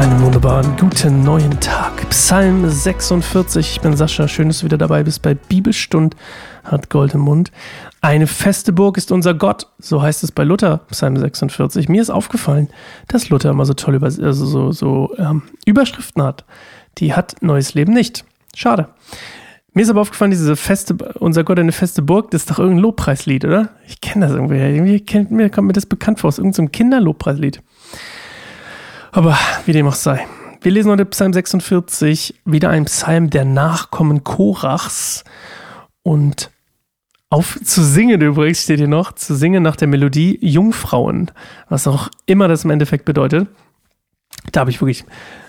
Einen wunderbaren guten neuen Tag. Psalm 46. Ich bin Sascha. Schön, dass du wieder dabei bist bei Bibelstund hat Gold im Mund. Eine feste Burg ist unser Gott. So heißt es bei Luther, Psalm 46. Mir ist aufgefallen, dass Luther immer so tolle also so, so ähm, Überschriften hat. Die hat Neues Leben nicht. Schade. Mir ist aber aufgefallen, diese feste, unser Gott eine feste Burg, das ist doch irgendein Lobpreislied, oder? Ich kenne das irgendwie. Irgendwie kennt, mir, kommt mir das bekannt vor, aus irgendeinem Kinderlobpreislied. Aber wie dem auch sei. Wir lesen heute Psalm 46, wieder ein Psalm der Nachkommen Korachs. Und auf zu singen übrigens steht hier noch, zu singen nach der Melodie Jungfrauen, was auch immer das im Endeffekt bedeutet. Da habe ich wirklich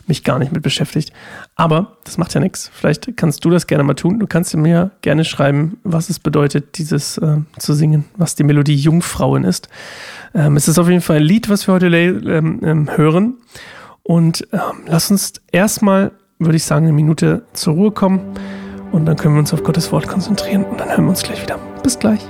mich gar nicht mit beschäftigt. Aber das macht ja nichts. Vielleicht kannst du das gerne mal tun. Du kannst mir gerne schreiben, was es bedeutet, dieses äh, zu singen, was die Melodie Jungfrauen ist. Ähm, es ist auf jeden Fall ein Lied, was wir heute ähm, ähm, hören. Und ähm, lass uns erstmal, würde ich sagen, eine Minute zur Ruhe kommen. Und dann können wir uns auf Gottes Wort konzentrieren. Und dann hören wir uns gleich wieder. Bis gleich.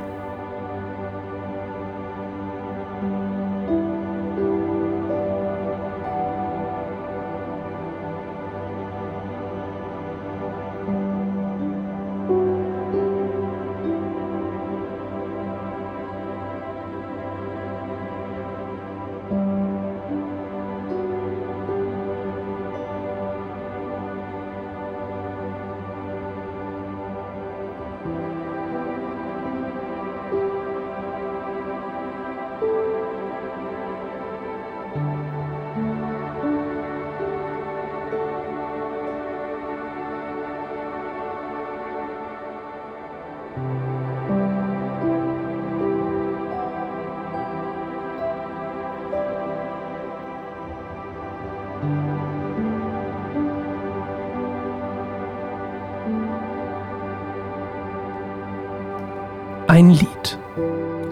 Ein Lied.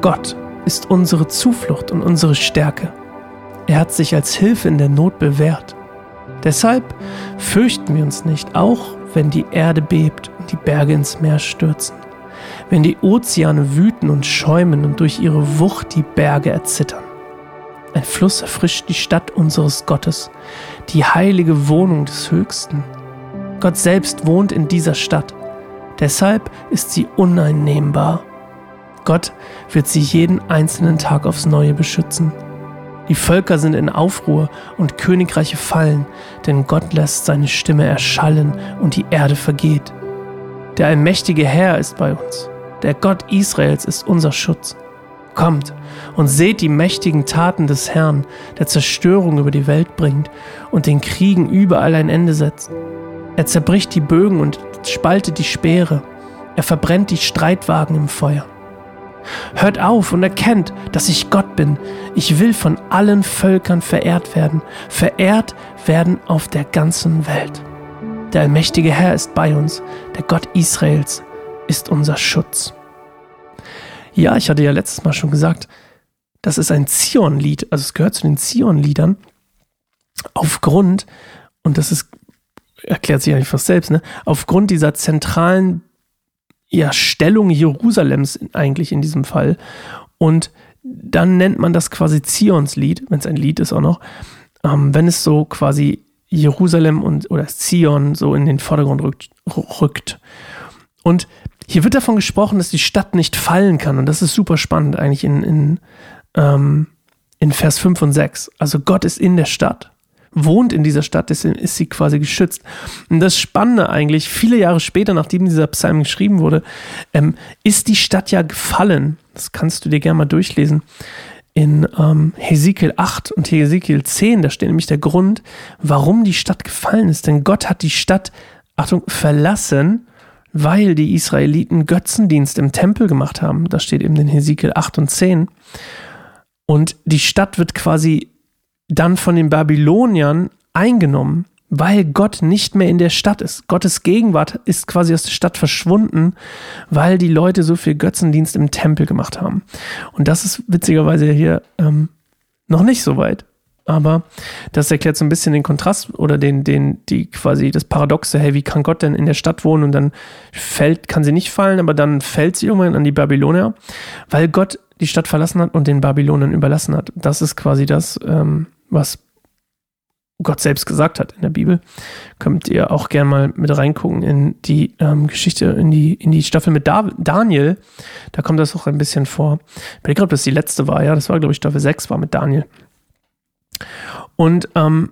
Gott ist unsere Zuflucht und unsere Stärke. Er hat sich als Hilfe in der Not bewährt. Deshalb fürchten wir uns nicht, auch wenn die Erde bebt und die Berge ins Meer stürzen, wenn die Ozeane wüten und schäumen und durch ihre Wucht die Berge erzittern. Ein Fluss erfrischt die Stadt unseres Gottes, die heilige Wohnung des Höchsten. Gott selbst wohnt in dieser Stadt. Deshalb ist sie uneinnehmbar. Gott wird sie jeden einzelnen Tag aufs Neue beschützen. Die Völker sind in Aufruhr und Königreiche fallen, denn Gott lässt seine Stimme erschallen und die Erde vergeht. Der allmächtige Herr ist bei uns. Der Gott Israels ist unser Schutz. Kommt und seht die mächtigen Taten des Herrn, der Zerstörung über die Welt bringt und den Kriegen überall ein Ende setzt. Er zerbricht die Bögen und spaltet die Speere. Er verbrennt die Streitwagen im Feuer. Hört auf und erkennt, dass ich Gott bin. Ich will von allen Völkern verehrt werden, verehrt werden auf der ganzen Welt. Der allmächtige Herr ist bei uns, der Gott Israels ist unser Schutz. Ja, ich hatte ja letztes Mal schon gesagt, das ist ein Zion-Lied, also es gehört zu den Zion-Liedern, aufgrund, und das ist, erklärt sich eigentlich fast selbst, ne, aufgrund dieser zentralen ja, Stellung Jerusalems eigentlich in diesem Fall. Und dann nennt man das quasi Zionslied, wenn es ein Lied ist auch noch, ähm, wenn es so quasi Jerusalem und oder Zion so in den Vordergrund rückt, rückt. Und hier wird davon gesprochen, dass die Stadt nicht fallen kann. Und das ist super spannend eigentlich in, in, ähm, in Vers 5 und 6. Also Gott ist in der Stadt wohnt in dieser Stadt, deswegen ist sie quasi geschützt. Und das Spannende eigentlich, viele Jahre später, nachdem dieser Psalm geschrieben wurde, ähm, ist die Stadt ja gefallen. Das kannst du dir gerne mal durchlesen. In ähm, Hesekiel 8 und Hesekiel 10, da steht nämlich der Grund, warum die Stadt gefallen ist. Denn Gott hat die Stadt, Achtung, verlassen, weil die Israeliten Götzendienst im Tempel gemacht haben. Das steht eben in Hesekiel 8 und 10. Und die Stadt wird quasi dann von den Babyloniern eingenommen, weil Gott nicht mehr in der Stadt ist. Gottes Gegenwart ist quasi aus der Stadt verschwunden, weil die Leute so viel Götzendienst im Tempel gemacht haben. Und das ist witzigerweise hier ähm, noch nicht so weit. Aber das erklärt so ein bisschen den Kontrast oder den, den, die quasi das Paradoxe, hey, wie kann Gott denn in der Stadt wohnen und dann fällt, kann sie nicht fallen, aber dann fällt sie irgendwann an die Babylonier, weil Gott die Stadt verlassen hat und den Babylonern überlassen hat. Das ist quasi das, ähm, was Gott selbst gesagt hat in der Bibel. Könnt ihr auch gerne mal mit reingucken in die ähm, Geschichte, in die, in die Staffel mit Dav Daniel. Da kommt das auch ein bisschen vor. Ich glaube, das die letzte war, ja. Das war, glaube ich, Staffel 6 war mit Daniel. Und ähm,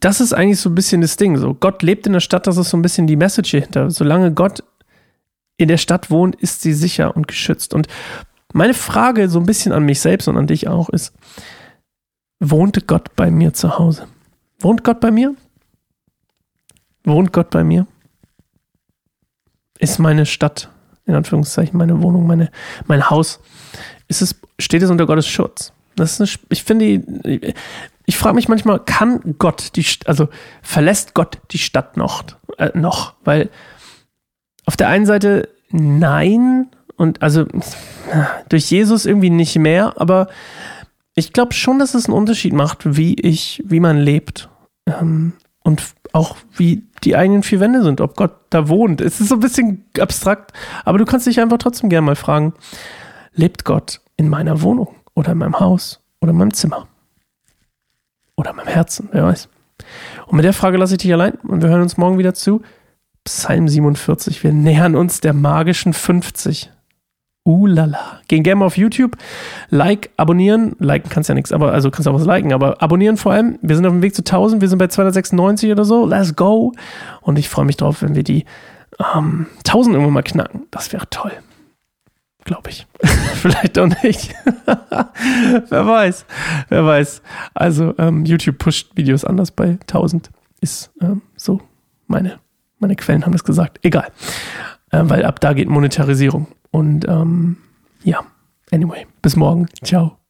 das ist eigentlich so ein bisschen das Ding. So, Gott lebt in der Stadt, das ist so ein bisschen die Message hier hinter. Solange Gott in der Stadt wohnt, ist sie sicher und geschützt. Und meine Frage so ein bisschen an mich selbst und an dich auch ist, wohnte Gott bei mir zu Hause? Wohnt Gott bei mir? Wohnt Gott bei mir? Ist meine Stadt, in Anführungszeichen, meine Wohnung, meine, mein Haus, ist es, steht es unter Gottes Schutz? Das ist eine, ich finde, ich, frage mich manchmal, kann Gott die, also verlässt Gott die Stadt noch, äh, noch? Weil auf der einen Seite nein und also durch Jesus irgendwie nicht mehr, aber ich glaube schon, dass es einen Unterschied macht, wie ich, wie man lebt ähm, und auch wie die eigenen vier Wände sind, ob Gott da wohnt. Es ist so ein bisschen abstrakt, aber du kannst dich einfach trotzdem gerne mal fragen, lebt Gott in meiner Wohnung oder in meinem Haus oder in meinem Zimmer? Oder in meinem Herzen, wer weiß. Und mit der Frage lasse ich dich allein und wir hören uns morgen wieder zu. Psalm 47. Wir nähern uns der magischen 50. Uh lala. Gehen gerne mal auf YouTube, like, abonnieren. Liken kannst ja nichts, aber also kannst auch was liken, aber abonnieren vor allem. Wir sind auf dem Weg zu 1000, wir sind bei 296 oder so. Let's go. Und ich freue mich drauf, wenn wir die ähm, 1000 irgendwann mal knacken. Das wäre toll. Glaube ich. Vielleicht auch nicht. wer weiß. Wer weiß. Also, ähm, YouTube pusht Videos anders bei 1000. Ist ähm, so. Meine, meine Quellen haben es gesagt. Egal. Äh, weil ab da geht Monetarisierung. Und ähm, ja, anyway, bis morgen. Ciao.